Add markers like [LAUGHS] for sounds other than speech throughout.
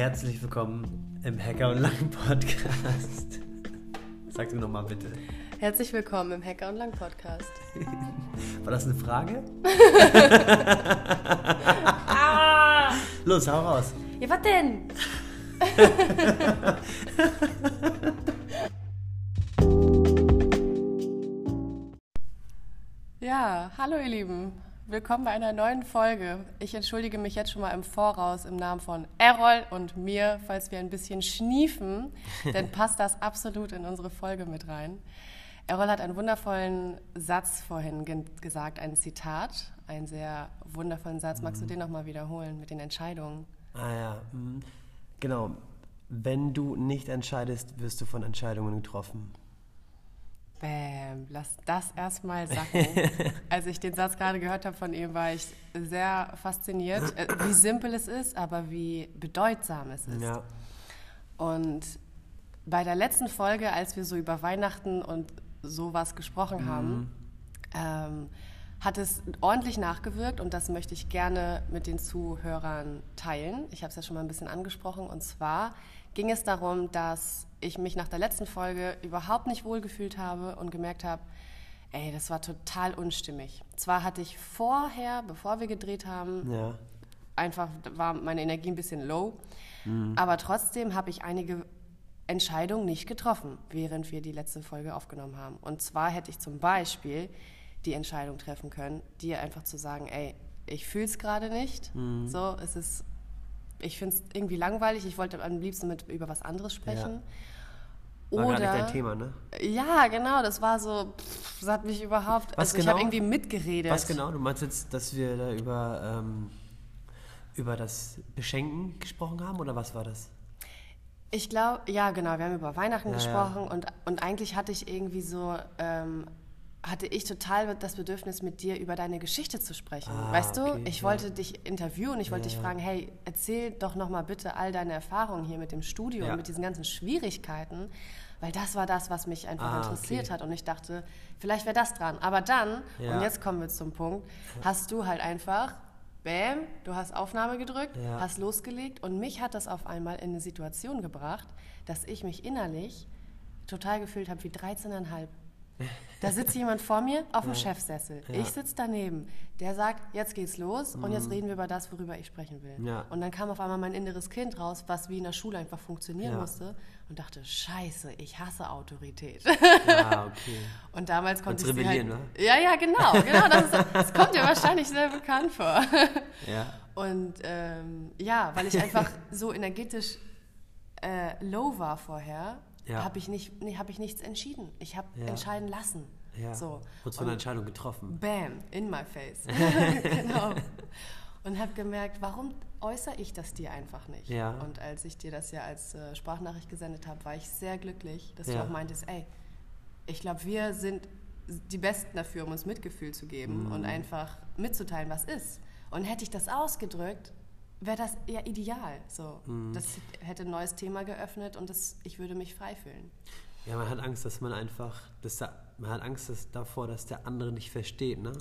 Herzlich willkommen im Hacker und Lang Podcast. Sag du nochmal bitte. Herzlich willkommen im Hacker und Lang Podcast. [LAUGHS] War das eine Frage? ah! [LAUGHS] Los, hau raus. Ja, was denn? [LAUGHS] ja, hallo ihr Lieben. Willkommen bei einer neuen Folge. Ich entschuldige mich jetzt schon mal im Voraus im Namen von Errol und mir, falls wir ein bisschen schniefen, [LAUGHS] denn passt das absolut in unsere Folge mit rein. Errol hat einen wundervollen Satz vorhin ge gesagt, ein Zitat, einen sehr wundervollen Satz. Magst du den nochmal wiederholen mit den Entscheidungen? Ah ja, mhm. genau. Wenn du nicht entscheidest, wirst du von Entscheidungen getroffen. Bäm, lass das erstmal sacken. [LAUGHS] Als ich den Satz gerade gehört habe von ihm, war ich sehr fasziniert, äh, wie simpel es ist, aber wie bedeutsam es ist. Ja. Und bei der letzten Folge, als wir so über Weihnachten und sowas gesprochen haben, Mhm. ähm, hat es ordentlich nachgewirkt und das möchte ich gerne mit den Zuhörern teilen. Ich habe es ja schon mal ein bisschen angesprochen und zwar ging es darum, dass ich mich nach der letzten Folge überhaupt nicht wohlgefühlt habe und gemerkt habe, ey, das war total unstimmig. Zwar hatte ich vorher, bevor wir gedreht haben, Ja. einfach war meine Energie ein bisschen low. Aber trotzdem habe ich einige Entscheidungen nicht getroffen, während wir die letzte Folge aufgenommen haben. Und zwar hätte ich zum Beispiel die Entscheidung treffen können, dir einfach zu sagen, ey, ich fühle es gerade nicht. So, es ist, ich finde es irgendwie langweilig. Ich wollte am liebsten mit über was anderes sprechen. War gar nicht Oder dein Thema, ne? ja, genau, das war so, pff, das hat mich überhaupt, Was also ich genau? habe irgendwie mitgeredet. Was genau? Du meinst jetzt, dass wir da über, ähm, über das Beschenken gesprochen haben oder was war das? Ich glaube, ja, genau. Wir haben über Weihnachten Ja, gesprochen Und, und eigentlich hatte ich irgendwie so, ähm, hatte ich total das Bedürfnis, mit dir über deine Geschichte zu sprechen. Ah, weißt du, okay, ich ja. wollte dich interviewen, ich wollte Ja, dich fragen, hey, erzähl doch nochmal bitte all deine Erfahrungen hier mit dem Studio Ja. und mit diesen ganzen Schwierigkeiten, weil das war das, was mich einfach Ah, interessiert okay. hat und ich dachte, vielleicht wäre das dran. Aber dann, und jetzt kommen wir zum Punkt, hast du halt einfach, bam, du hast Aufnahme gedrückt, hast losgelegt und mich hat das auf einmal in eine Situation gebracht, dass ich mich innerlich total gefühlt habe wie 13,5. Da sitzt jemand vor mir auf dem Chefsessel. Ja. Ich sitze daneben. Der sagt, jetzt geht's los und jetzt reden wir über das, worüber ich sprechen will. Mhm. Ja. Und dann kam auf einmal mein inneres Kind raus, was wie in der Schule einfach funktionieren Ja. musste und dachte, scheiße, ich hasse Autorität. Ah, okay. [LAUGHS] Und damals konnte ich halt, rebellieren, Ja, ja, genau. genau das, ist, [LAUGHS] das kommt dir wahrscheinlich sehr bekannt vor. Ja. Und ähm, ja, weil ich einfach so energetisch äh, low war vorher, Ja. habe ich, nicht, nee, hab ich nichts entschieden. Ich habe Ja. entscheiden lassen. Ja. So. Wurdest von der Entscheidung getroffen. Bam, in my face. [LAUGHS] genau. Und habe gemerkt, warum äußere ich das dir einfach nicht? Ja. Und als ich dir das ja als äh, Sprachnachricht gesendet habe, war ich sehr glücklich, dass du auch meintest, ey, ich glaube, wir sind die Besten dafür, um uns Mitgefühl zu geben Mhm. und einfach mitzuteilen, was ist. Und hätte ich das ausgedrückt, wäre das ja ideal. So, Mhm. das hätte ein neues Thema geöffnet und das, ich würde mich frei fühlen. Ja, man hat Angst, dass man einfach, dass da, man hat Angst dass, davor, dass der andere nicht versteht, ne?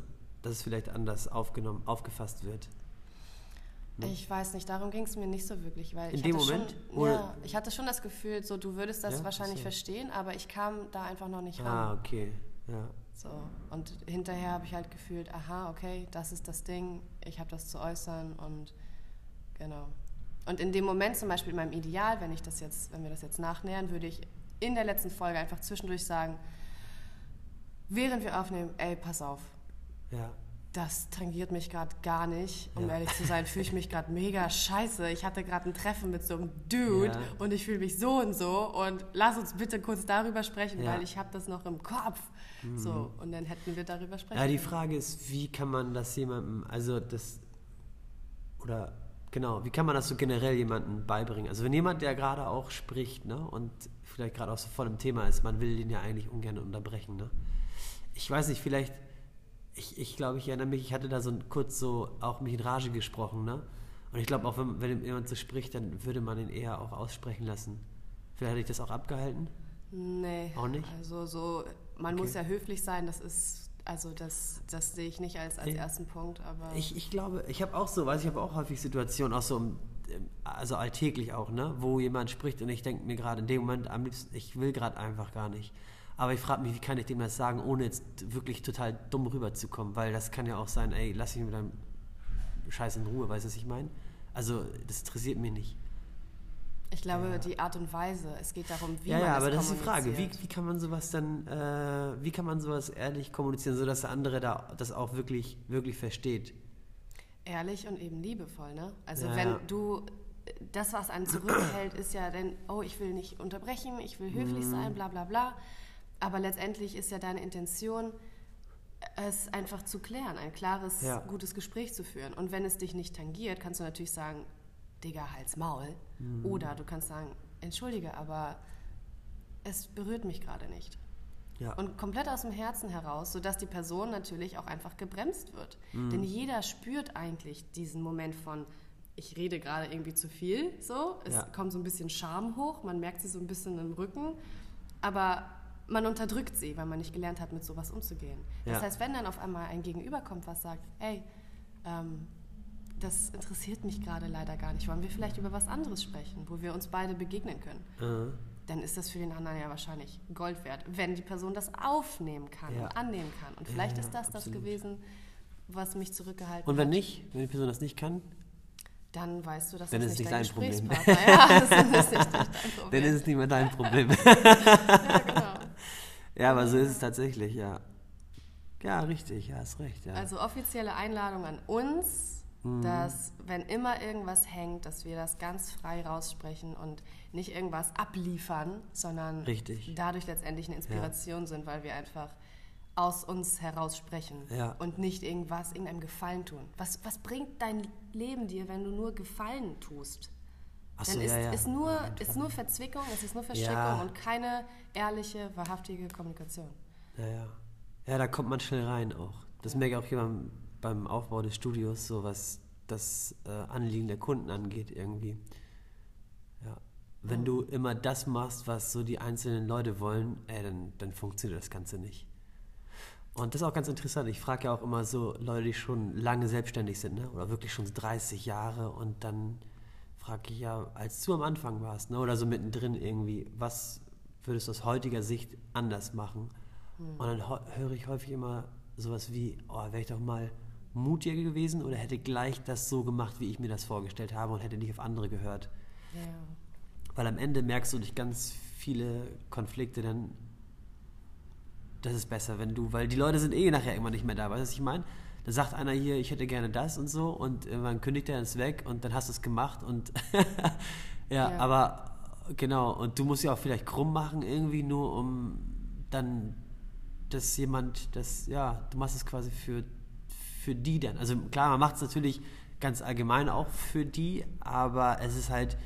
Dass es vielleicht anders aufgenommen, aufgefasst wird. Ich weiß nicht, darum ging es mir nicht so wirklich, weil In ich dem hatte Moment? schon, ja, ich hatte schon das Gefühl, so du würdest das Ja, wahrscheinlich so. verstehen, aber ich kam da einfach noch nicht Ah, ran. okay. Ja. So und hinterher habe ich halt gefühlt, aha, okay, das ist das Ding, ich habe das zu äußern und genau. Und in dem Moment zum Beispiel in meinem Ideal, wenn ich das jetzt, wenn wir das jetzt nachnähern, würde ich in der letzten Folge einfach zwischendurch sagen, während wir aufnehmen, ey, pass auf, Ja. das tangiert mich gerade gar nicht. Um Ja. ehrlich zu sein, fühle ich mich gerade [LAUGHS] mega scheiße. Ich hatte gerade ein Treffen mit so einem Dude Ja. und ich fühle mich so und so. Und lass uns bitte kurz darüber sprechen, Ja. weil ich habe das noch im Kopf. So, und dann hätten wir darüber sprechen Ja, die. Frage ist, wie kann man das jemandem, also das, oder genau, wie kann man das so generell jemandem beibringen? Also wenn jemand, der gerade auch spricht, ne, und vielleicht gerade auch so voll im Thema ist, man will den ja eigentlich ungern unterbrechen, ne? Ich weiß nicht, vielleicht, ich, ich glaube, ich erinnere mich, ich hatte da so ein, kurz so auch mich in Rage gesprochen, ne? Und ich glaube auch, wenn, wenn jemand so spricht, dann würde man ihn eher auch aussprechen lassen. Vielleicht hätte ich das auch abgehalten. Nee. Auch nicht? Also so, man Okay. muss ja höflich sein, das ist, also das, das sehe ich nicht als, als ersten Punkt, aber Ich, ich glaube, ich habe auch so, weiß ich habe auch häufig Situationen, auch so im, also alltäglich auch, ne? wo jemand spricht und ich denke mir gerade in dem Moment am liebsten, ich will gerade einfach gar nicht. Aber ich frage mich, wie kann ich dem das sagen, ohne jetzt wirklich total dumm rüberzukommen? Weil das kann ja auch sein, ey, lass mich mit deinem Scheiß in Ruhe, weißt du, was ich meine? Also, das interessiert mich nicht. Ich glaube, ja. die Art und Weise, es geht darum, wie ja, man ja, aber das ist die Frage, wie, wie kann man sowas dann, äh, wie kann man sowas ehrlich kommunizieren, sodass der andere da das auch wirklich, wirklich versteht? Ehrlich und eben liebevoll, ne? Also ja, wenn du, das, was einen zurückhält, ist ja dann, oh, ich will nicht unterbrechen, ich will höflich mhm. sein, bla bla bla. Aber letztendlich ist ja deine Intention, es einfach zu klären, ein klares, gutes Gespräch zu führen. Und wenn es dich nicht tangiert, kannst du natürlich sagen, Digga, halt's Maul. Mhm. Oder du kannst sagen, entschuldige, aber es berührt mich gerade nicht. Ja. Und komplett aus dem Herzen heraus, sodass die Person natürlich auch einfach gebremst wird. Mhm. Denn jeder spürt eigentlich diesen Moment von, ich rede gerade irgendwie zu viel, so. Es ja. kommt so ein bisschen Scham hoch, man merkt sie so ein bisschen im Rücken, aber man unterdrückt sie, weil man nicht gelernt hat, mit sowas umzugehen. Ja. Das heißt, wenn dann auf einmal ein Gegenüber kommt, was sagt, ey, ähm, das interessiert mich gerade leider gar nicht. Wollen wir vielleicht über was anderes sprechen, wo wir uns beide begegnen können? Mhm. Dann ist das für den anderen ja wahrscheinlich Gold wert, wenn die Person das aufnehmen kann ja. und annehmen kann. Und vielleicht ja, ist das absolut. das gewesen, was mich zurückgehalten hat. Und wenn hat. nicht, wenn die Person das nicht kann? Dann weißt du, dass dann das ist nicht dein Problem. [LAUGHS] Ja, ist nicht dein Problem. Dann ist es nicht mehr dein Problem. [LAUGHS] ja, genau. Ja, aber so ist es tatsächlich, ja. Ja, richtig, ja, hast recht. Ja. Also offizielle Einladung an uns Mhm. Dass, wenn immer irgendwas hängt, dass wir das ganz frei raussprechen und nicht irgendwas abliefern, sondern Richtig. dadurch letztendlich eine Inspiration ja. sind, weil wir einfach aus uns heraus sprechen ja. und nicht irgendwas, irgendeinem Gefallen tun. Was, was bringt dein Leben dir, wenn du nur Gefallen tust? Achso, Dann ist, ja, ja. ist, nur, ist nur Verzwickung, es ist nur Verstrickung und keine ehrliche, wahrhaftige Kommunikation. Ja, ja. Ja, da kommt man schnell rein auch. Das merke ich auch hier beim Aufbau des Studios, so was das äh, Anliegen der Kunden angeht, irgendwie. Ja. Wenn oh. du immer das machst, was so die einzelnen Leute wollen, ey, dann, dann funktioniert das Ganze nicht. Und das ist auch ganz interessant. Ich frage ja auch immer so Leute, die schon lange selbstständig sind, ne? oder wirklich schon 30 Jahre. Und dann frage ich ja, als du am Anfang warst, ne? oder so mittendrin irgendwie, was würdest du aus heutiger Sicht anders machen? Hm. Und dann höre ich häufig immer sowas wie, oh, wäre ich doch mal mutiger gewesen oder hätte gleich das so gemacht, wie ich mir das vorgestellt habe und hätte nicht auf andere gehört. Ja. Weil am Ende merkst du durch ganz viele Konflikte dann, das ist besser, wenn du, weil die Leute sind eh nachher irgendwann nicht mehr da, weißt du, was ich meine? Da sagt einer hier, ich hätte gerne das und so und irgendwann kündigt er es weg und dann hast du es gemacht und [LAUGHS] ja, ja, aber genau, und du musst ja auch vielleicht krumm machen irgendwie, nur um dann, dass jemand, das, ja, du machst es quasi für für die dann? Also klar, man macht es natürlich ganz allgemein auch für die, aber es ist halt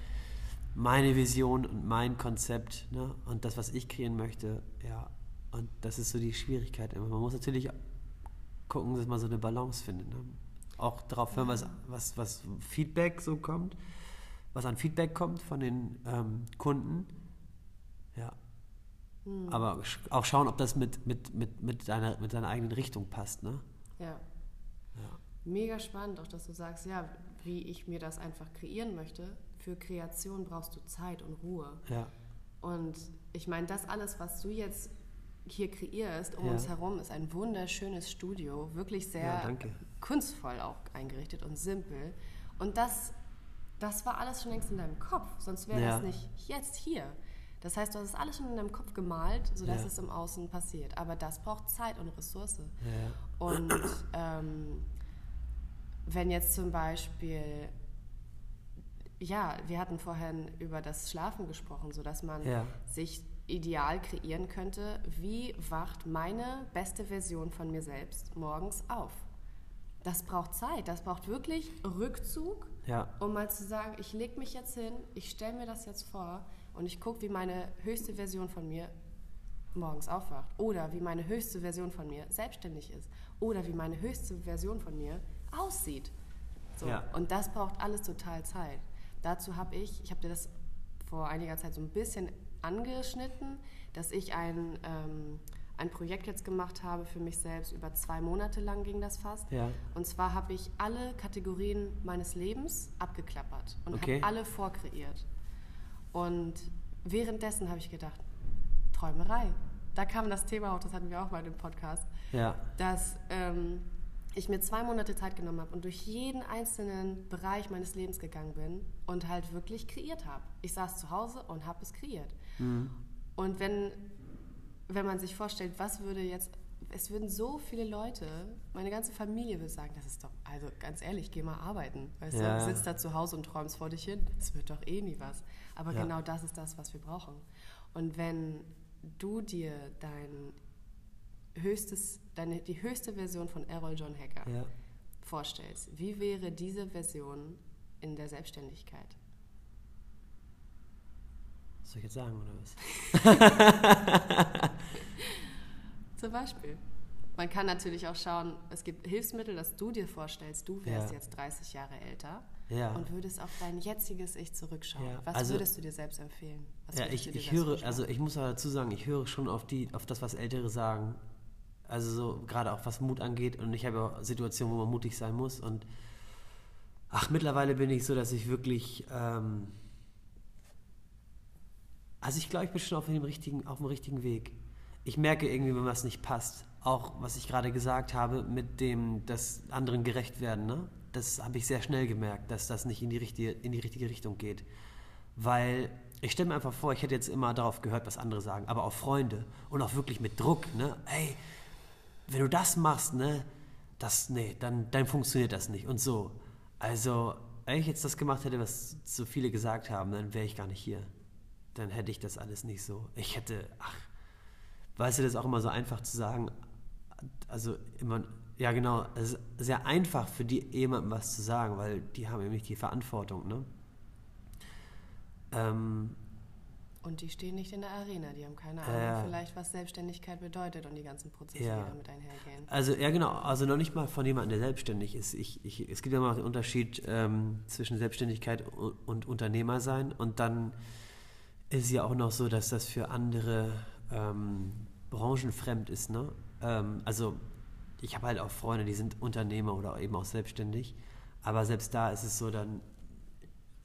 meine Vision und mein Konzept ne? und das, was ich kreieren möchte, ja. Und das ist so die Schwierigkeit immer. Man muss natürlich gucken, dass man so eine Balance findet. Ne? Auch darauf hören, was, was, was Feedback so kommt, was an Feedback kommt von den ähm, Kunden. Ja. Mhm. Aber auch schauen, ob das mit, mit, mit, mit, deiner, mit deiner eigenen Richtung passt. Ne? Ja mega spannend, auch dass du sagst, ja, wie ich mir das einfach kreieren möchte. Für Kreation brauchst du Zeit und Ruhe. Ja. Und ich meine, das alles, was du jetzt hier kreierst, um ja. uns herum, ist ein wunderschönes Studio, wirklich sehr ja, kunstvoll auch eingerichtet und simpel. Und das, das war alles schon längst in deinem Kopf, sonst wäre ja. das nicht jetzt hier. Das heißt, du hast es alles schon in deinem Kopf gemalt, sodass es im Außen passiert. Aber das braucht Zeit und Ressource. Und ähm, wenn jetzt zum Beispiel, ja, wir hatten vorhin über das Schlafen gesprochen, sodass man ja. sich ideal kreieren könnte, wie wacht meine beste Version von mir selbst morgens auf? Das braucht Zeit, das braucht wirklich Rückzug, ja. um mal zu sagen, ich lege mich jetzt hin, ich stelle mir das jetzt vor und ich gucke, wie meine höchste Version von mir morgens aufwacht oder wie meine höchste Version von mir selbstständig ist oder wie meine höchste Version von mir aussieht. So. Ja. Und das braucht alles total Zeit. Dazu habe ich, ich habe dir das vor einiger Zeit so ein bisschen angeschnitten, dass ich ein, ähm, ein Projekt jetzt gemacht habe für mich selbst. Über zwei Monate lang ging das fast. Ja. Und zwar habe ich alle Kategorien meines Lebens abgeklappert und Okay. habe alle vorkreiert. Und währenddessen habe ich gedacht, Träumerei. Da kam das Thema auch, das hatten wir auch mal im Podcast, Ja. dass ähm, ich mir zwei Monate Zeit genommen habe und durch jeden einzelnen Bereich meines Lebens gegangen bin und halt wirklich kreiert habe. Ich saß zu Hause und habe es kreiert. Und wenn, wenn man sich vorstellt, was würde jetzt, es würden so viele Leute, meine ganze Familie würde sagen, das ist doch, also ganz ehrlich, geh mal arbeiten. Weißt Ja. du, sitzt da zu Hause und träumst vor dich hin, es wird doch eh nie was. Aber Ja. genau das ist das, was wir brauchen. Und wenn du dir dein höchstes, deine, die höchste Version von Errol John Hacker Ja. vorstellst, wie wäre diese Version in der Selbstständigkeit? Was soll ich jetzt sagen, oder was? [LAUGHS] Zum Beispiel. Man kann natürlich auch schauen, es gibt Hilfsmittel, dass du dir vorstellst, du wärst Ja. jetzt 30 Jahre älter Ja. und würdest auf dein jetziges Ich zurückschauen. Ja, Was also- würdest du dir selbst empfehlen? Was Ja, ich, ich höre, also ich muss aber dazu sagen, ich höre schon auf die, auf das, was Ältere sagen. Also so gerade auch was Mut angeht und ich habe ja Situationen, wo man mutig sein muss und ach, mittlerweile bin ich so, dass ich wirklich, ähm, also ich glaube, ich bin schon auf dem richtigen, auf dem richtigen Weg. Ich merke irgendwie, wenn was nicht passt. Auch was ich gerade gesagt habe mit dem, dass anderen gerecht werden, ne? Das habe ich sehr schnell gemerkt, dass das nicht in die richtige, in die richtige Richtung geht. Weil ich stelle mir einfach vor, ich hätte jetzt immer darauf gehört, was andere sagen, aber auch Freunde und auch wirklich mit Druck, ne? Ey, wenn du das machst, ne, das, nee, dann, dann funktioniert das nicht und so. Also, wenn ich jetzt das gemacht hätte, was so viele gesagt haben, dann wäre ich gar nicht hier. Dann hätte ich das alles nicht so. Ich hätte, ach, weißt du, das ist auch immer so einfach zu sagen, also immer, ja genau, es ist sehr einfach für die jemandem was zu sagen, weil die haben nämlich die Verantwortung, ne? Ähm, und die stehen nicht in der Arena, die haben keine Ahnung, ja. vielleicht was Selbstständigkeit bedeutet und die ganzen Prozesse, Ja. die damit einhergehen. Also ja genau, also noch nicht mal von jemandem, der selbstständig ist. Ich, ich, es gibt ja mal den Unterschied ähm, zwischen Selbstständigkeit und, und Unternehmer sein und dann ist ja auch noch so, dass das für andere ähm, Branchen fremd ist. Ne? Ähm, also ich habe halt auch Freunde, die sind Unternehmer oder eben auch selbstständig, aber selbst da ist es so, dann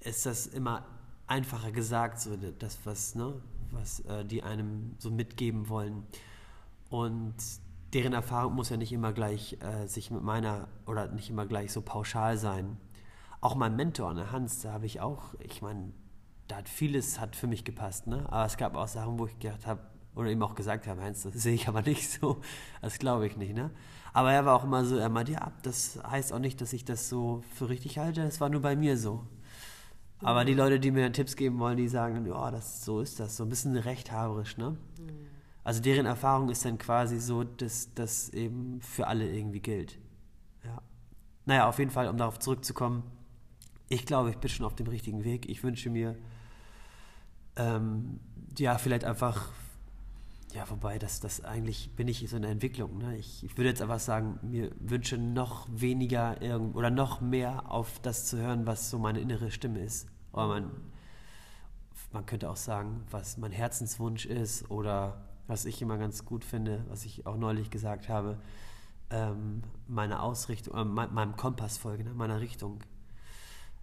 ist das immer einfacher gesagt, so das, was, ne, was äh, die einem so mitgeben wollen. Und deren Erfahrung muss ja nicht immer gleich äh, sich mit meiner oder nicht immer gleich so pauschal sein. Auch mein Mentor, ne, Hans, da habe ich auch, ich meine, da hat vieles hat für mich gepasst, ne? Aber es gab auch Sachen, wo ich gedacht habe, oder ihm auch gesagt habe, Heinz, das sehe ich aber nicht so. Das glaube ich nicht, ne? Aber er war auch immer so, er meinte, ja, das heißt auch nicht, dass ich das so für richtig halte, das war nur bei mir so. Aber die Leute, die mir Tipps geben wollen, die sagen dann, ja, das, so ist das, so ein bisschen rechthaberisch, ne? Also deren Erfahrung ist dann quasi so, dass das eben für alle irgendwie gilt. Ja. Naja, auf jeden Fall, um darauf zurückzukommen, ich glaube, ich bin schon auf dem richtigen Weg. Ich wünsche mir, ähm, ja, vielleicht einfach, ja, wobei, das, das eigentlich bin ich so in der Entwicklung. Ne? Ich, ich würde jetzt einfach sagen, mir wünsche noch weniger irgend, oder noch mehr auf das zu hören, was so meine innere Stimme ist. Oder man, man könnte auch sagen, was mein Herzenswunsch ist oder was ich immer ganz gut finde, was ich auch neulich gesagt habe, ähm, meine Ausrichtung, äh, mein, meinem Kompass folge, ne? meiner Richtung.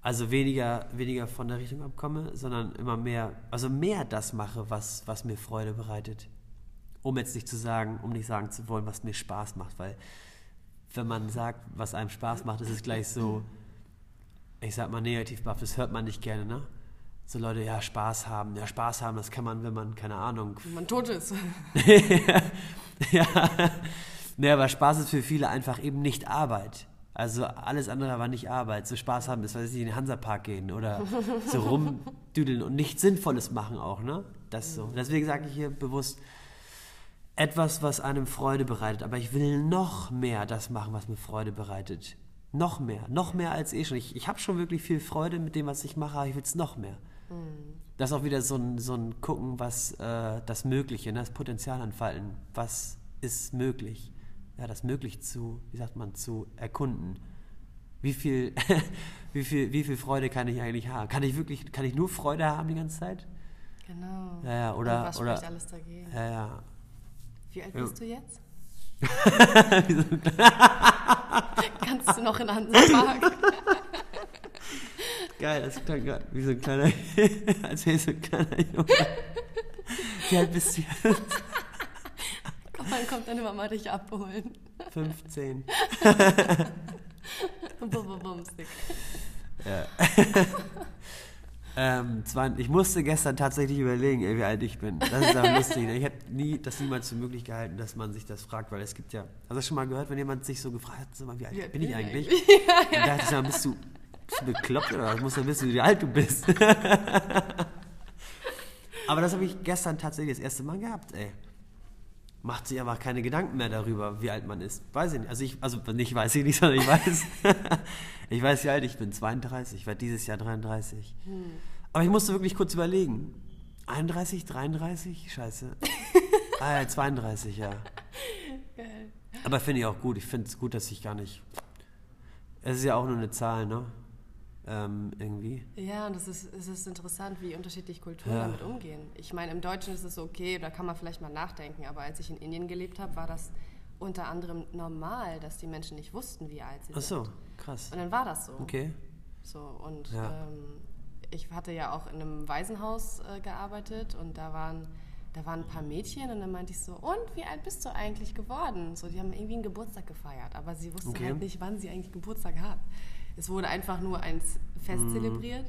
Also weniger, weniger von der Richtung abkomme, sondern immer mehr, also mehr das mache, was, was mir Freude bereitet. Um jetzt nicht zu sagen, um nicht sagen zu wollen, was mir Spaß macht, weil wenn man sagt, was einem Spaß macht, ist es gleich so, ich sag mal negativ buff, das hört man nicht gerne, ne? So Leute, ja, Spaß haben. Ja, Spaß haben, das kann man, wenn man, keine Ahnung, Wenn man tot ist. [LAUGHS] ja. Nee, aber Spaß ist für viele einfach eben nicht Arbeit. Also alles andere war nicht Arbeit. So Spaß haben ist, weiß ich, in den Hansapark gehen oder so [LAUGHS] rumdüdeln und nichts Sinnvolles machen auch, ne? Das so. Deswegen sage ich hier bewusst etwas, was einem Freude bereitet. Aber ich will noch mehr das machen, was mir Freude bereitet. Noch mehr. Noch mehr als eh schon. Ich, ich habe schon wirklich viel Freude mit dem, was ich mache, aber ich will es noch mehr. Das ist auch wieder so ein, so ein Gucken, was äh, das Mögliche, ne? das Potenzial entfalten. Was ist möglich? Ja, das möglich zu, wie sagt man, zu erkunden. Wie viel, [LAUGHS] wie viel, wie viel Freude kann ich eigentlich haben? Kann ich wirklich, kann ich nur Freude haben die ganze Zeit? Genau. Ja, ja, oder, Und was oder, alles dagegen? ja, ja, Wie alt Ja. bist du jetzt? [LAUGHS] [LAUGHS] Kannst du noch in Ansage? [LAUGHS] Geil, das klang gerade wie so ein kleiner, als wäre so ein kleiner Junge. Wie alt bist du jetzt? Komm, dann kommt deine Mama dich abholen. 15. Bum, bum, Bumstick. Ja. Ähm, ich musste gestern tatsächlich überlegen, ey, wie alt ich bin. Das ist aber [LAUGHS] lustig. ne? Ich habe nie, das niemals für möglich gehalten, dass man sich das fragt, weil es gibt ja. Hast du schon mal gehört, wenn jemand sich so gefragt hat, wie alt alt bin ich bin ich eigentlich? [LAUGHS] Dann dachte ich, bist du, bist du bekloppt oder was? Muss dann wissen, wie alt du bist. [LAUGHS] aber das habe ich gestern tatsächlich das erste Mal gehabt, ey. Macht sich aber keine Gedanken mehr darüber, wie alt man ist. Weiß ich nicht. Also, ich, also nicht weiß ich nicht, [LAUGHS] sondern ich weiß. [LAUGHS] ich weiß, wie alt ich bin. 32. Ich werde dieses Jahr 33. Aber ich musste wirklich kurz überlegen. 31, 33? Scheiße. [LAUGHS] ah, ja, 32, ja. Geil. Aber finde ich auch gut. Ich finde es gut, dass ich gar nicht. Es ist ja auch nur eine Zahl, ne? Ähm, irgendwie. Ja, und es ist, es ist interessant, wie unterschiedlich Kulturen Ja. damit umgehen. Ich meine, im Deutschen ist es okay, da kann man vielleicht mal nachdenken, aber als ich in Indien gelebt habe, war das unter anderem normal, dass die Menschen nicht wussten, wie alt sie Ach sind. so, krass. Und dann war das so. Okay. So, und Ja. ähm, ich hatte ja auch in einem Waisenhaus äh, gearbeitet und da waren, da waren ein paar Mädchen und dann meinte ich so, und wie alt bist du eigentlich geworden? So, die haben irgendwie einen Geburtstag gefeiert, aber sie wussten Okay. halt nicht, wann sie eigentlich Geburtstag hat. Es wurde einfach nur ein Fest Mhm. zelebriert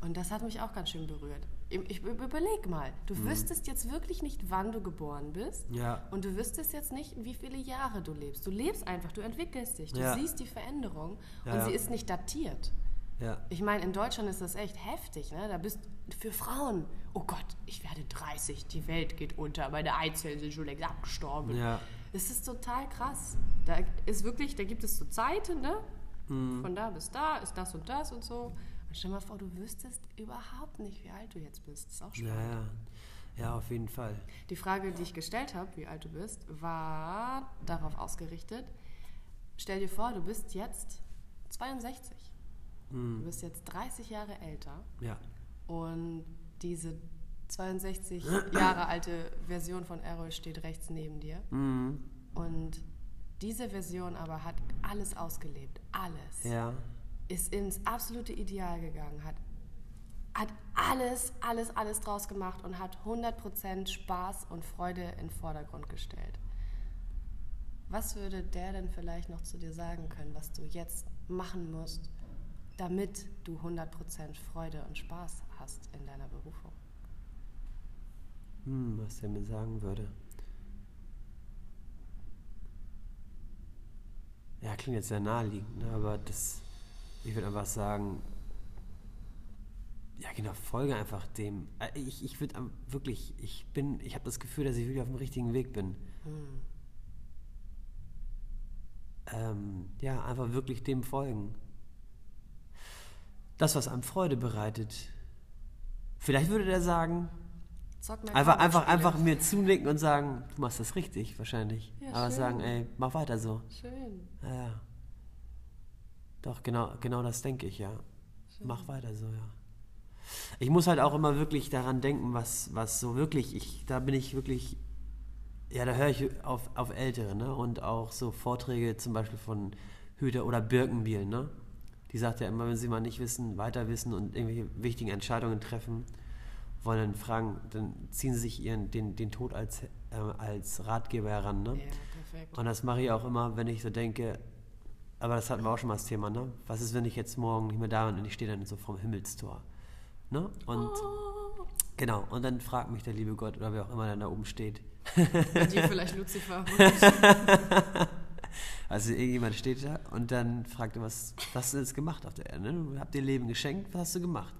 und das hat mich auch ganz schön berührt. Ich, überleg mal, du Mhm. wüsstest jetzt wirklich nicht, wann du geboren bist Ja. und du wüsstest jetzt nicht, wie viele Jahre du lebst. Du lebst einfach, du entwickelst dich, du Ja. siehst die Veränderung Ja, und sie ist nicht datiert. Ich meine, in Deutschland ist das echt heftig, ne? Da bist für Frauen, oh Gott, ich werde 30, die Welt geht unter, meine Eizellen sind schon längst abgestorben. Ja. Es ist total krass. Da ist wirklich, da gibt es so Zeiten, ne? Mhm. Von da bis da ist das und das und so. Und stell mal vor, du wüsstest überhaupt nicht, wie alt du jetzt bist. Das ist auch spannend. ja. Ja, auf jeden Fall. Die Frage, die ich gestellt habe, wie alt du bist, war darauf ausgerichtet. Stell dir vor, du bist jetzt 62. Du bist jetzt 30 Jahre älter Ja. und diese 62 Jahre alte Version von Errol steht rechts neben dir. Mhm. Und diese Version aber hat alles ausgelebt. Alles. Ja. Ist ins absolute Ideal gegangen, hat, hat alles, alles, alles draus gemacht und hat 100% Spaß und Freude in den Vordergrund gestellt. Was würde der denn vielleicht noch zu dir sagen können, was du jetzt machen musst, damit du 100% Freude und Spaß hast in deiner Berufung? Hm, was der mir sagen würde. Ja, klingt jetzt sehr naheliegend, ne? aber das, ich würde einfach sagen, ja genau, folge einfach dem. Äh, Ich, ich würde wirklich, ich bin, ich habe das Gefühl, dass ich wirklich auf dem richtigen Weg bin. Ähm, ja, einfach wirklich dem folgen. Das, was einem Freude bereitet. Vielleicht würde der sagen, Zock mal Einfach, einfach, einfach mir zunicken und sagen, du machst das richtig, wahrscheinlich. Ja, Aber schön. sagen, ey, mach weiter so. Schön. Ja. Doch, genau, genau das denke ich, ja. Mach weiter so, ja. Ich muss halt auch immer wirklich daran denken, was, was so wirklich, ich, da bin ich wirklich, ja, da höre ich auf, auf Ältere, ne? Und auch so Vorträge zum Beispiel von Hüter oder Birkenbiel, ne? Die sagt ja immer, wenn sie mal nicht wissen, weiter wissen und irgendwelche wichtigen Entscheidungen treffen, wollen dann fragen, dann ziehen sie sich ihren, den, den Tod als, äh, als Ratgeber heran, ne? Ja, perfekt. Und das mache ich auch immer, wenn ich so denke, aber das hatten wir auch schon mal das Thema, ne? Was ist, wenn ich jetzt morgen nicht mehr da bin und ich stehe dann so vorm Himmelstor? Ne? Und Oh. genau, und dann fragt mich der liebe Gott oder wer auch immer dann da oben steht. Bei dir vielleicht Lucifer. [LAUGHS] Also irgendjemand steht da und dann fragt er, was, was hast du jetzt gemacht auf der Erde? Ne? Du habt dir Leben geschenkt, was hast du gemacht?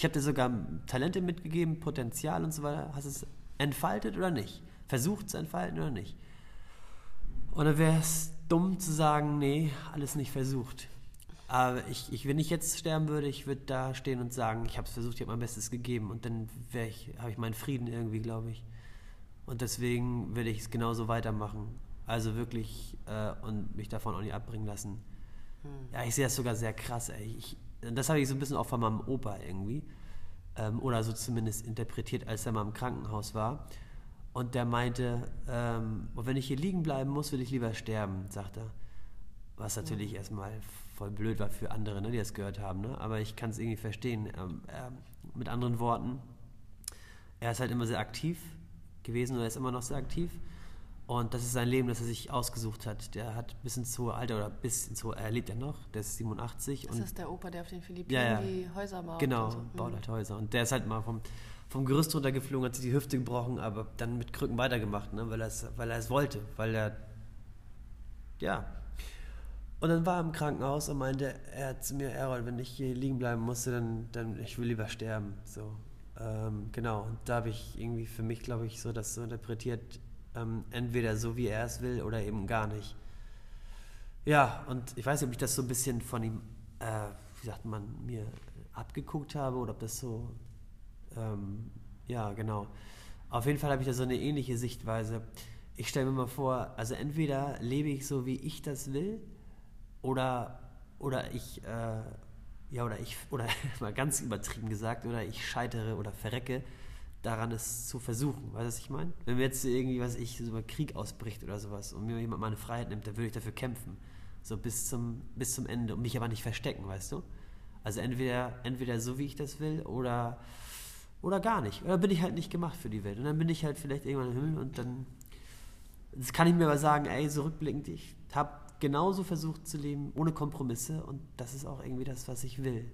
Ich habe dir sogar Talente mitgegeben, Potenzial und so weiter. Hast du es entfaltet oder nicht? Versucht zu entfalten oder nicht? Und dann wäre es dumm zu sagen, nee, alles nicht versucht. Aber ich, ich, wenn ich jetzt sterben würde, ich würde da stehen und sagen, ich habe es versucht, ich habe mein Bestes gegeben und dann habe ich meinen Frieden irgendwie, glaube ich. Und deswegen will ich es genauso weitermachen. Also wirklich äh, und mich davon auch nicht abbringen lassen. Ja, ich sehe das sogar sehr krass. Ey. Ich, das habe ich so ein bisschen auch von meinem Opa irgendwie. Ähm, oder so zumindest interpretiert, als er mal im Krankenhaus war. Und der meinte, ähm, wenn ich hier liegen bleiben muss, will ich lieber sterben, sagt er. Was natürlich erstmal voll blöd war für andere, ne, die das gehört haben. Ne? Aber ich kann es irgendwie verstehen. Ähm, ähm, mit anderen Worten, er ist halt immer sehr aktiv gewesen oder ist immer noch sehr aktiv. Und das ist sein Leben, das er sich ausgesucht hat. Der hat bis ins hohe Alter oder bis ins hohe, er lebt ja noch, der ist 87. Das ist der Opa, der auf den Philippinen Ja, ja. die Häuser baut. Genau, so. baut Mhm. halt Häuser. Und der ist halt mal vom, vom Gerüst runtergeflogen, hat sich die Hüfte gebrochen, aber dann mit Krücken weitergemacht, ne? weil, er es, weil er es wollte. Weil er, ja. Und dann war er im Krankenhaus und meinte, er hat zu mir, Errol, wenn ich hier liegen bleiben musste, dann, dann ich will lieber sterben. So, ähm, genau. Und da habe ich irgendwie für mich, glaube ich, so das so interpretiert, ähm, entweder so, wie er es will oder eben gar nicht. Ja, und ich weiß nicht, ob ich das so ein bisschen von ihm, äh, wie sagt man, mir abgeguckt habe oder ob das so, ähm, ja, genau. Auf jeden Fall habe ich da so eine ähnliche Sichtweise. Ich stelle mir mal vor, also entweder lebe ich so, wie ich das will, oder, oder ich, äh, ja, oder ich, oder [LAUGHS] mal ganz übertrieben gesagt, oder ich scheitere oder verrecke daran, es zu versuchen. Weißt du, was ich meine? Wenn mir jetzt irgendwie, was ich, so über Krieg ausbricht oder sowas und mir jemand meine Freiheit nimmt, dann würde ich dafür kämpfen. So bis zum, bis zum Ende und mich aber nicht verstecken, weißt du? Also entweder, entweder so, wie ich das will, oder, oder gar nicht. Oder bin ich halt nicht gemacht für die Welt. Und dann bin ich halt vielleicht irgendwann im Himmel und dann das kann ich mir aber sagen, ey, so rückblickend, ich habe genauso versucht zu leben, ohne Kompromisse und das ist auch irgendwie das, was ich will.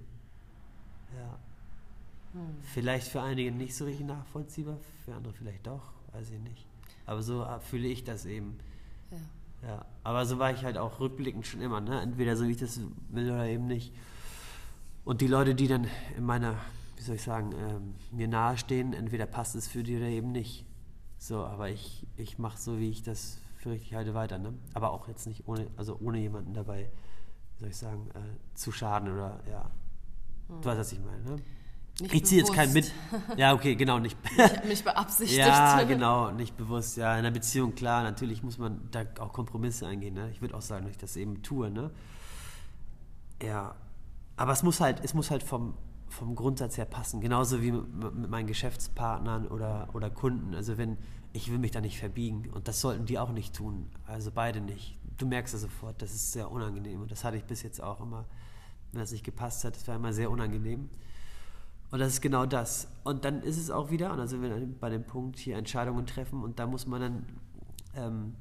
Ja. Vielleicht für einige nicht so richtig nachvollziehbar, für andere vielleicht doch, weiß ich nicht. Aber so äh, fühle ich das eben. Ja. Ja. Aber so war ich halt auch rückblickend schon immer, ne? Entweder so, wie ich das will oder eben nicht. Und die Leute, die dann in meiner, wie soll ich sagen, ähm, mir nahestehen, entweder passt es für die oder eben nicht. So, aber ich, ich mache so, wie ich das für richtig halte, weiter. Ne? Aber auch jetzt nicht ohne, also ohne jemanden dabei, wie soll ich sagen, äh, zu schaden oder ja. Du weißt, was ich meine, ne? Nicht ich ziehe jetzt keinen mit. [LAUGHS] Ja, okay, genau, nicht. [LAUGHS] Nicht, nicht beabsichtigt. Ja, genau, nicht bewusst. Ja, in einer Beziehung, klar, natürlich muss man da auch Kompromisse eingehen. Ne? Ich würde auch sagen, dass ich das eben tue. Ne? Ja, aber es muss halt, es muss halt vom, vom Grundsatz her passen. Genauso wie mit, mit meinen Geschäftspartnern oder, oder Kunden. Also wenn, ich will mich da nicht verbiegen und das sollten die auch nicht tun. Also beide nicht. Du merkst ja sofort, das ist sehr unangenehm und das hatte ich bis jetzt auch immer, wenn das nicht gepasst hat, das war immer sehr unangenehm. Und das ist genau das. Und dann ist es auch wieder, und da sind wir bei dem Punkt hier Entscheidungen treffen und da muss man dann, ähm,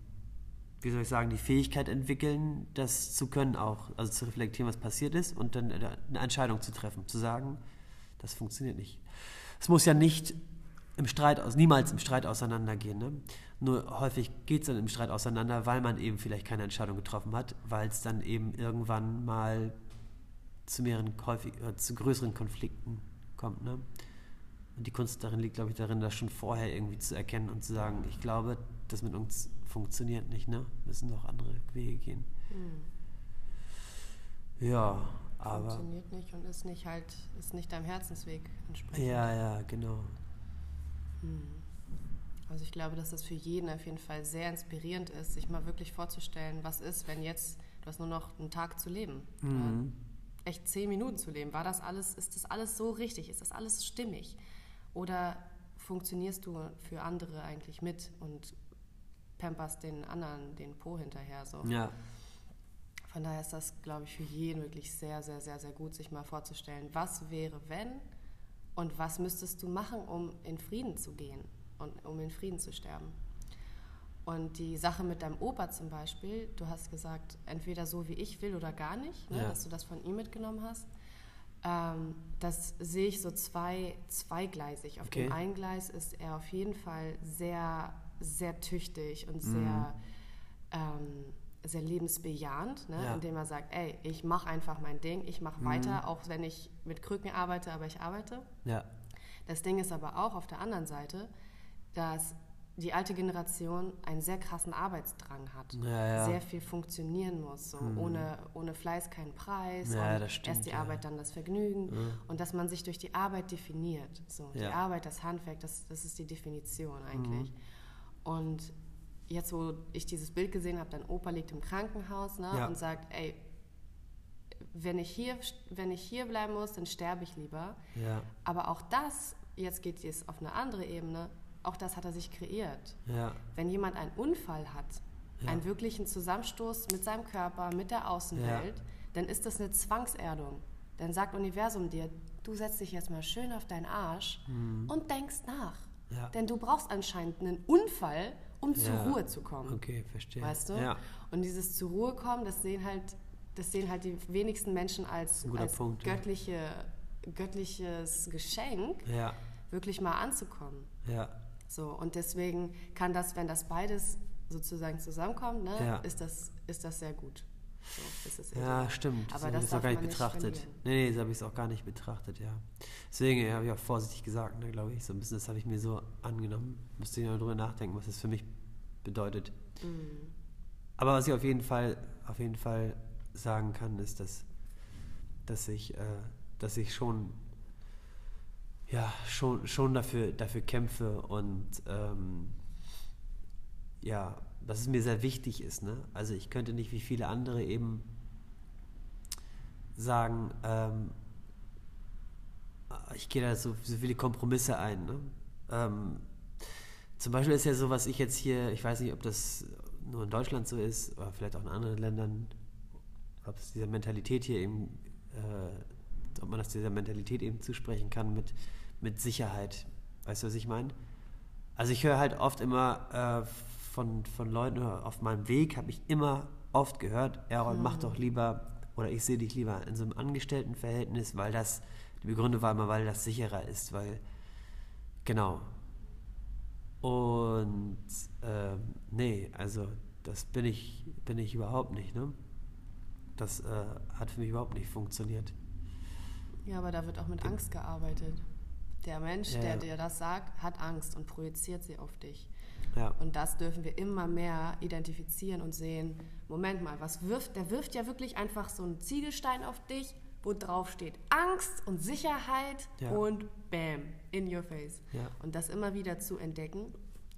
wie soll ich sagen, die Fähigkeit entwickeln, das zu können auch, also zu reflektieren, was passiert ist und dann eine Entscheidung zu treffen, zu sagen, das funktioniert nicht. Es muss ja nicht im Streit aus, niemals im Streit auseinandergehen. Ne? Nur häufig geht es dann im Streit auseinander, weil man eben vielleicht keine Entscheidung getroffen hat, weil es dann eben irgendwann mal zu mehreren häufig, äh, zu größeren Konflikten kommt. Ne? Und die Kunst darin liegt, glaube ich, darin, das schon vorher irgendwie zu erkennen und zu sagen, ich glaube, das mit uns funktioniert nicht, ne? Müssen doch andere Wege gehen. Ja, aber. Funktioniert nicht und ist nicht halt, ist nicht deinem Herzensweg entsprechend. Ja, ja, genau. Also ich glaube, dass das für jeden auf jeden Fall sehr inspirierend ist, sich mal wirklich vorzustellen, was ist, wenn jetzt, du hast nur noch einen Tag zu leben. Mhm. Echt zehn Minuten zu leben. War das alles, ist das alles so richtig? Ist das alles stimmig? Oder funktionierst du für andere eigentlich mit und pamperst den anderen den Po hinterher so? Ja, Von daher ist das, glaube ich, für jeden wirklich sehr, sehr, sehr, sehr gut, sich mal vorzustellen, was wäre, wenn und was müsstest du machen, um in Frieden zu gehen und um in Frieden zu sterben. Und die Sache mit deinem Opa zum Beispiel, du hast gesagt, entweder so wie ich will oder gar nicht, ne, Ja. dass du das von ihm mitgenommen hast. Ähm, das sehe ich so zwei, zweigleisig. Auf Okay. dem einen Gleis ist er auf jeden Fall sehr, sehr tüchtig Mhm. und sehr, ähm, sehr lebensbejahend, ne? Ja. indem er sagt, ey, ich mache einfach mein Ding, ich mache Mhm. weiter, auch wenn ich mit Krücken arbeite, aber ich arbeite. ja, Das Ding ist aber auch auf der anderen Seite, dass die alte Generation einen sehr krassen Arbeitsdrang hat. Ja, ja. Sehr viel funktionieren muss. So. Ohne, ohne Fleiß kein Preis. Ja, stimmt, erst die. Arbeit, dann das Vergnügen. Und dass man sich durch die Arbeit definiert. So. Die. Arbeit, das Handwerk, das, das ist die Definition eigentlich. Mhm. Und jetzt, wo ich dieses Bild gesehen habe, dein Opa liegt im Krankenhaus ne, und sagt, ey, wenn ich, hier, wenn ich hier bleiben muss, dann sterbe ich lieber. Aber auch das, jetzt geht es auf eine andere Ebene, auch das hat er sich kreiert. Ja. Wenn jemand einen Unfall hat, Ja. einen wirklichen Zusammenstoß mit seinem Körper, mit der Außenwelt, dann ist das eine Zwangserdung. Dann sagt Universum dir, du setzt dich jetzt mal schön auf deinen Arsch und denkst nach. Mhm. Ja. Denn du brauchst anscheinend einen Unfall, um zur Ja. Ruhe zu kommen. Okay, verstehe. Weißt du? Ja. Und dieses zur Ruhe kommen, das sehen halt, das sehen halt die wenigsten Menschen als, als Punkt, ja. göttliche, göttliches Geschenk, Ja, wirklich mal anzukommen. ja, So, und deswegen kann das, wenn das beides sozusagen zusammenkommt, ne, Ja. ist, das, ist das sehr gut. So, ja, stimmt. Das Aber habe das ich jetzt auch darf gar nicht nicht betrachtet. verlieren. nee, nee, das habe ich auch gar nicht betrachtet, ja. Deswegen habe ich auch vorsichtig gesagt, ne, glaube ich, so ein bisschen, das habe ich mir so angenommen. Müsste ich noch drüber nachdenken, was das für mich bedeutet. Mhm. Aber was ich auf jeden Fall, auf jeden Fall sagen kann, ist, dass, dass ich, äh, dass ich schon, ja, schon, schon dafür, dafür kämpfe und ähm, ja, dass es mir sehr wichtig ist. Ne? Also ich könnte nicht wie viele andere eben sagen, ähm, ich gehe da so, so viele Kompromisse ein. Ne? Ähm, zum Beispiel ist ja so, was ich jetzt hier, ich weiß nicht, ob das nur in Deutschland so ist, oder vielleicht auch in anderen Ländern, ob es dieser Mentalität hier eben, äh, ob man das dieser Mentalität eben zusprechen kann mit, mit Sicherheit. Weißt du, was ich meine? Also ich höre halt oft immer äh, von, von Leuten auf meinem Weg, habe ich immer oft gehört, Errol, mach doch lieber, oder ich sehe dich lieber in so einem Angestelltenverhältnis, weil das, die Begründung war immer, weil das sicherer ist, weil, genau. Und ähm, nee, also das bin ich, bin ich überhaupt nicht, ne? Das äh, hat für mich überhaupt nicht funktioniert. Ja, aber da wird auch mit Angst gearbeitet. Der Mensch, Ja, der ja. dir das sagt, hat Angst und projiziert sie auf dich. Ja, Und das dürfen wir immer mehr identifizieren und sehen. Moment mal, was wirft? Der wirft ja wirklich einfach so einen Ziegelstein auf dich, wo drauf steht Angst und Sicherheit Ja. und Bam, in your face. Ja. Und das immer wieder zu entdecken,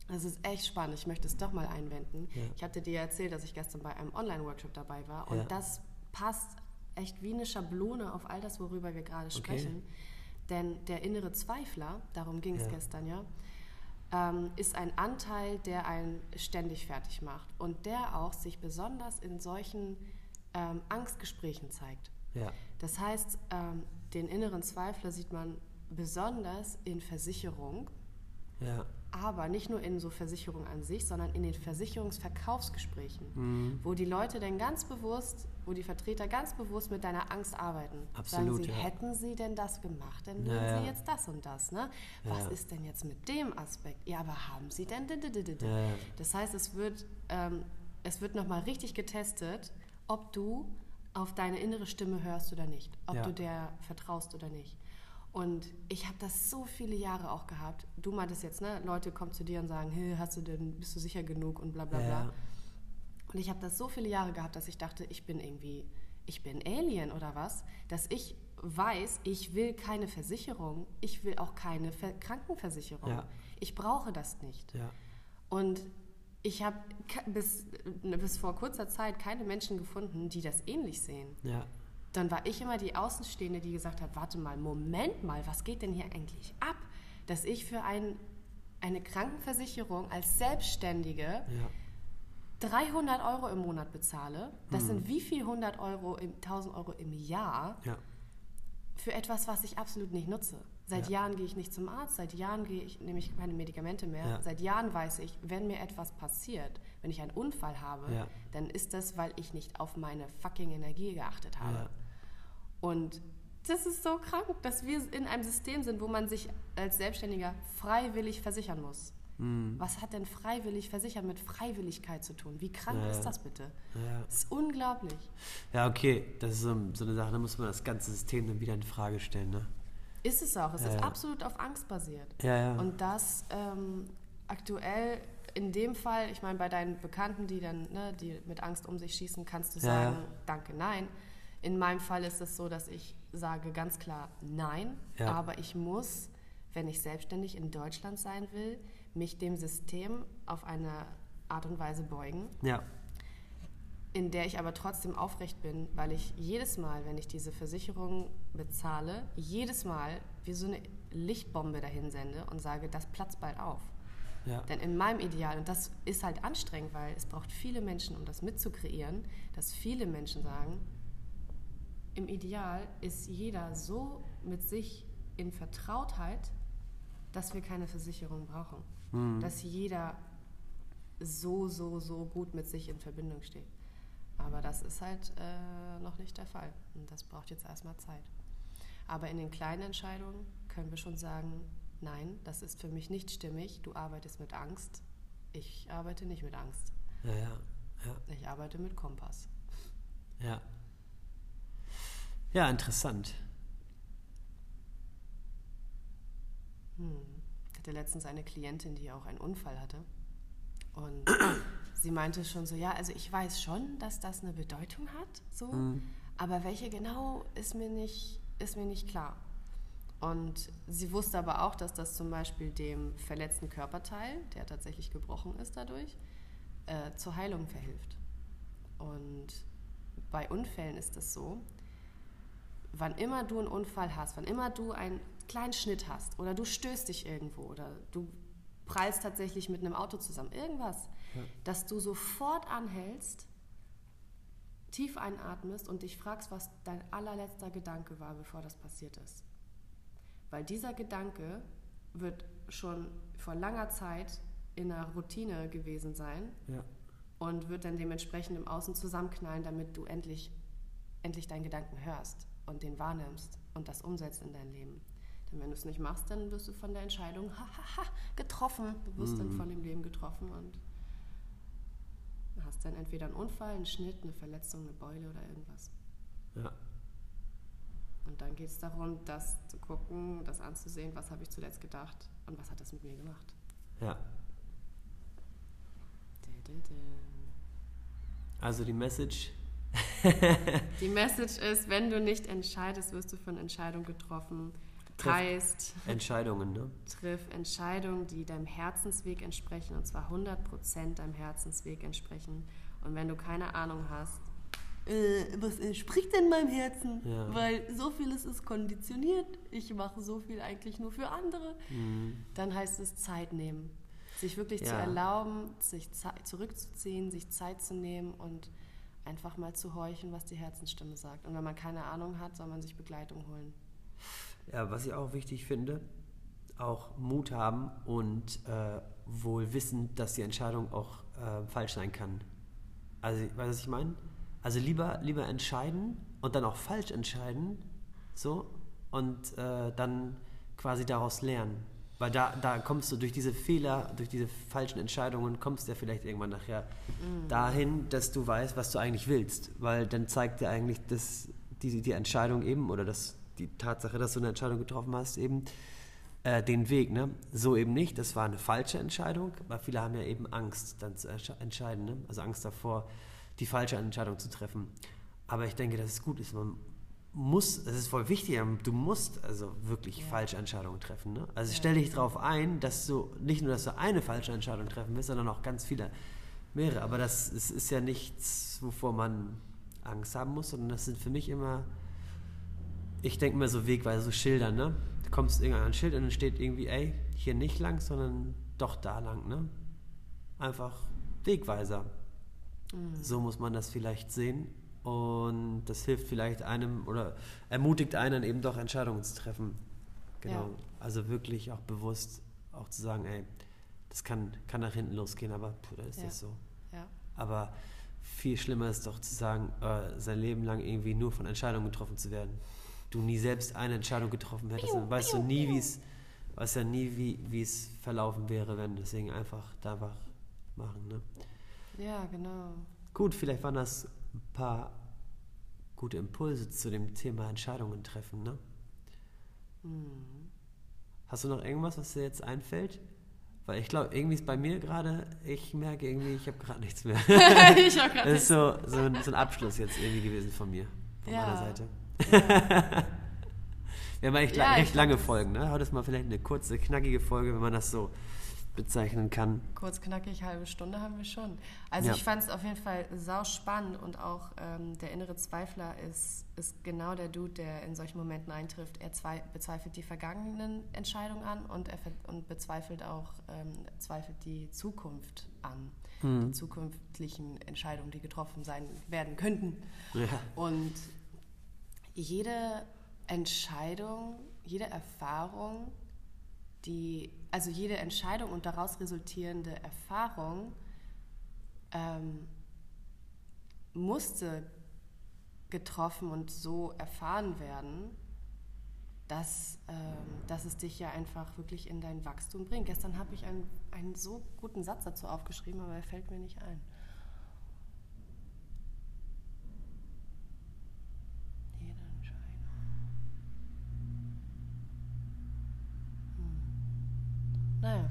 das ist echt spannend. Ich möchte es doch mal einwenden. Ich hatte dir erzählt, dass ich gestern bei einem Online-Workshop dabei war. Und das passt echt wie eine Schablone auf all das, worüber wir gerade Okay. sprechen. Denn der innere Zweifler, darum ging es Ja. gestern ja, ähm, ist ein Anteil, der einen ständig fertig macht und der auch sich besonders in solchen ähm, Angstgesprächen zeigt. ja, Das heißt, ähm, den inneren Zweifler sieht man besonders in Versicherung, ja, aber nicht nur in so Versicherungen an sich, sondern in den Versicherungsverkaufsgesprächen, Mhm. wo die Leute dann ganz bewusst, wo die Vertreter ganz bewusst mit deiner Angst arbeiten. Absolut, Sagen sie, ja. hätten sie denn das gemacht, dann würden Ja, sie jetzt das und das. Ne? Was ist denn jetzt mit dem Aspekt? Ja, aber haben sie denn... Das heißt, es wird, ähm, es wird nochmal richtig getestet, ob du auf deine innere Stimme hörst oder nicht, ob du der vertraust oder nicht. Und ich habe das so viele Jahre auch gehabt. Du meintest jetzt, ne, Leute kommen zu dir und sagen, hey, hast du denn, bist du sicher genug und bla bla bla. Und ich habe das so viele Jahre gehabt, dass ich dachte, ich bin irgendwie, ich bin Alien oder was, dass ich weiß, ich will keine Versicherung, ich will auch keine Ver Krankenversicherung. Ja. Ich brauche das nicht. ja, Und ich habe bis, bis vor kurzer Zeit keine Menschen gefunden, die das ähnlich sehen. ja, Dann war ich immer die Außenstehende, die gesagt hat, warte mal, Moment mal, was geht denn hier eigentlich ab? Dass ich für ein, eine Krankenversicherung als Selbstständige 300 Euro im Monat bezahle. Das Hm. sind wie viel 100 Euro, im, 1000 Euro im Jahr ja, für etwas, was ich absolut nicht nutze. Seit Ja. Jahren gehe ich nicht zum Arzt, seit Jahren gehe ich, nehme ich keine Medikamente mehr. Ja. Seit Jahren weiß ich, wenn mir etwas passiert, wenn ich einen Unfall habe, dann ist das, weil ich nicht auf meine fucking Energie geachtet habe. Und das ist so krank, dass wir in einem System sind, wo man sich als Selbstständiger freiwillig versichern muss. Hm. Was hat denn freiwillig versichern mit Freiwilligkeit zu tun? Wie krank Ja. ist das bitte? ja. Das ist unglaublich. Ja, okay, das ist so, eine Sache, da muss man das ganze System dann wieder in Frage stellen, ne? Ist es auch. Es Ja, ist absolut auf Angst basiert. Ja, ja. Und das ähm, aktuell in dem Fall, ich meine, bei deinen Bekannten, die dann, ne, die mit Angst um sich schießen, kannst du sagen, danke, nein. In meinem Fall ist es so, dass ich sage ganz klar nein, Ja. aber ich muss, wenn ich selbstständig in Deutschland sein will, mich dem System auf eine Art und Weise beugen, ja, in der ich aber trotzdem aufrecht bin, weil ich jedes Mal, wenn ich diese Versicherung bezahle, jedes Mal wie so eine Lichtbombe dahin sende und sage, das platzt bald auf. Ja. Denn in meinem Ideal, und das ist halt anstrengend, weil es braucht viele Menschen, um das mitzukreieren, dass viele Menschen sagen, im Ideal ist jeder so mit sich in Vertrautheit, dass wir keine Versicherung brauchen. Mhm. Dass jeder so, so, so gut mit sich in Verbindung steht. Aber das ist halt äh, noch nicht der Fall. Und das braucht jetzt erstmal Zeit. Aber in den kleinen Entscheidungen können wir schon sagen, nein, das ist für mich nicht stimmig. Du arbeitest mit Angst. Ich arbeite nicht mit Angst. Ja, ja, ja. Ich arbeite mit Kompass. Ja. Ja, interessant. Hm. Ich hatte letztens eine Klientin, die auch einen Unfall hatte. Und [CLEARS THROAT] sie meinte schon so, ja, also ich weiß schon, dass das eine Bedeutung hat, so, mhm. aber welche genau ist mir nicht, ist mir nicht klar. Und sie wusste aber auch, dass das zum Beispiel dem verletzten Körperteil, der tatsächlich gebrochen ist dadurch, äh, zur Heilung verhilft. Und bei Unfällen ist es so, wann immer du einen Unfall hast, wann immer du einen kleinen Schnitt hast oder du stößt dich irgendwo oder du prallst tatsächlich mit einem Auto zusammen, irgendwas, ja. dass du sofort anhältst, tief einatmest und dich fragst, was dein allerletzter Gedanke war, bevor das passiert ist. Weil dieser Gedanke wird schon vor langer Zeit in einer Routine gewesen sein ja. und wird dann dementsprechend im Außen zusammenknallen, damit du endlich, endlich deinen Gedanken hörst und den wahrnimmst und das umsetzt in dein Leben. Denn wenn du es nicht machst, dann wirst du von der Entscheidung ha, ha, ha, getroffen. Du wirst mhm. dann von dem Leben getroffen und hast dann entweder einen Unfall, einen Schnitt, eine Verletzung, eine Beule oder irgendwas. Ja. Und dann geht es darum, das zu gucken, das anzusehen, was habe ich zuletzt gedacht und was hat das mit mir gemacht. Ja. Also die Message. die Message ist, wenn du nicht entscheidest, wirst du von Entscheidung getroffen. Triff heißt, Entscheidungen, ne? Triff Entscheidungen, die deinem Herzensweg entsprechen und zwar 100% deinem Herzensweg entsprechen. Und wenn du keine Ahnung hast, äh, was entspricht denn meinem Herzen? Ja. Weil so vieles ist konditioniert, ich mache so viel eigentlich nur für andere, mhm. dann heißt es Zeit nehmen. Sich wirklich ja. zu erlauben, sich zurückzuziehen, sich Zeit zu nehmen und einfach mal zu horchen, was die Herzensstimme sagt. Und wenn man keine Ahnung hat, soll man sich Begleitung holen. Ja, was ich auch wichtig finde, auch Mut haben und äh, wohl wissen, dass die Entscheidung auch äh, falsch sein kann. Also, weißt du, was ich meine? Also lieber, lieber entscheiden und dann auch falsch entscheiden, so, und äh, dann quasi daraus lernen. Weil da, da kommst du durch diese Fehler, durch diese falschen Entscheidungen, kommst du ja vielleicht irgendwann nachher mhm. dahin, dass du weißt, was du eigentlich willst. Weil dann zeigt dir eigentlich das, die, die Entscheidung eben oder das, die Tatsache, dass du eine Entscheidung getroffen hast, eben äh, den Weg. Ne? So eben nicht, das war eine falsche Entscheidung, aber viele haben ja eben Angst, dann zu entscheiden. Ne? Also Angst davor, die falsche Entscheidung zu treffen. Aber ich denke, dass es gut ist. Man muss, es ist voll wichtig, du musst also wirklich ja. falsche Entscheidungen treffen. Ne? Also ja. stell dich darauf ein, dass du nicht nur, dass du eine falsche Entscheidung treffen willst, sondern auch ganz viele, mehrere. Aber das ist, ist ja nichts, wovor man Angst haben muss, sondern das sind für mich immer ich denke mir so Wegweise, so Schilder, ne? Du kommst irgendwann an ein Schild und dann steht irgendwie, ey, hier nicht lang, sondern doch da lang, ne? Einfach Wegweiser. Mhm. So muss man das vielleicht sehen. Und das hilft vielleicht einem oder ermutigt einen eben doch Entscheidungen zu treffen. Genau. Ja. Also wirklich auch bewusst auch zu sagen, ey, das kann, kann nach hinten losgehen, aber puh, da ist ja. das so. Ja. Aber viel schlimmer ist doch zu sagen, äh, sein Leben lang irgendwie nur von Entscheidungen getroffen zu werden du nie selbst eine Entscheidung getroffen hättest, dann weißt du nie, wie es, weißt ja nie, wie, wie es verlaufen wäre, wenn deswegen einfach da wach machen. Ne? Ja, genau. Gut, vielleicht waren das ein paar gute Impulse zu dem Thema Entscheidungen treffen, ne? Mhm. Hast du noch irgendwas, was dir jetzt einfällt? Weil ich glaube, irgendwie ist bei mir gerade, ich merke irgendwie, ich habe gerade nichts mehr. [LAUGHS] ich auch gerade [LAUGHS] Das ist so, so, ein, so ein Abschluss jetzt irgendwie gewesen von mir, von ja. meiner Seite. [LAUGHS] Wir haben echt ja, recht lange Folgen, ne? Heute ist mal vielleicht eine kurze, knackige Folge, wenn man das so bezeichnen kann. Kurz knackig, halbe Stunde haben wir schon. Also Ja. ich fand es auf jeden Fall sau spannend und auch ähm, der innere Zweifler ist, ist genau der Dude, der in solchen Momenten eintrifft. Er zwei, bezweifelt die vergangenen Entscheidungen an und er und bezweifelt auch ähm, zweifelt die Zukunft an. Die zukünftigen Entscheidungen, die getroffen sein werden könnten. Ja. Und jede Entscheidung, jede Erfahrung, die, also jede Entscheidung und daraus resultierende Erfahrung ähm, musste getroffen und so erfahren werden, dass, ähm, dass es dich ja einfach wirklich in dein Wachstum bringt. Gestern habe ich einen, einen so guten Satz dazu aufgeschrieben, aber er fällt mir nicht ein.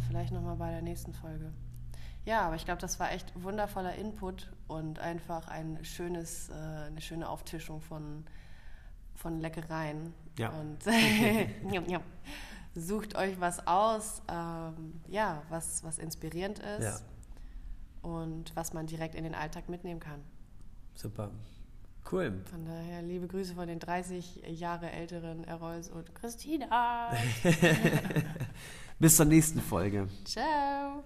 Vielleicht nochmal bei der nächsten Folge. Ja, aber ich glaube, das war echt wundervoller Input und einfach ein schönes, äh, eine schöne Auftischung von, von Leckereien. Ja. Und [LAUGHS] sucht euch was aus, ähm, ja, was, was inspirierend ist Ja. und was man direkt in den Alltag mitnehmen kann. Super. Cool. Von daher liebe Grüße von den 30 Jahre älteren Erols und Christina. [LAUGHS] Bis zur nächsten Folge. Ciao.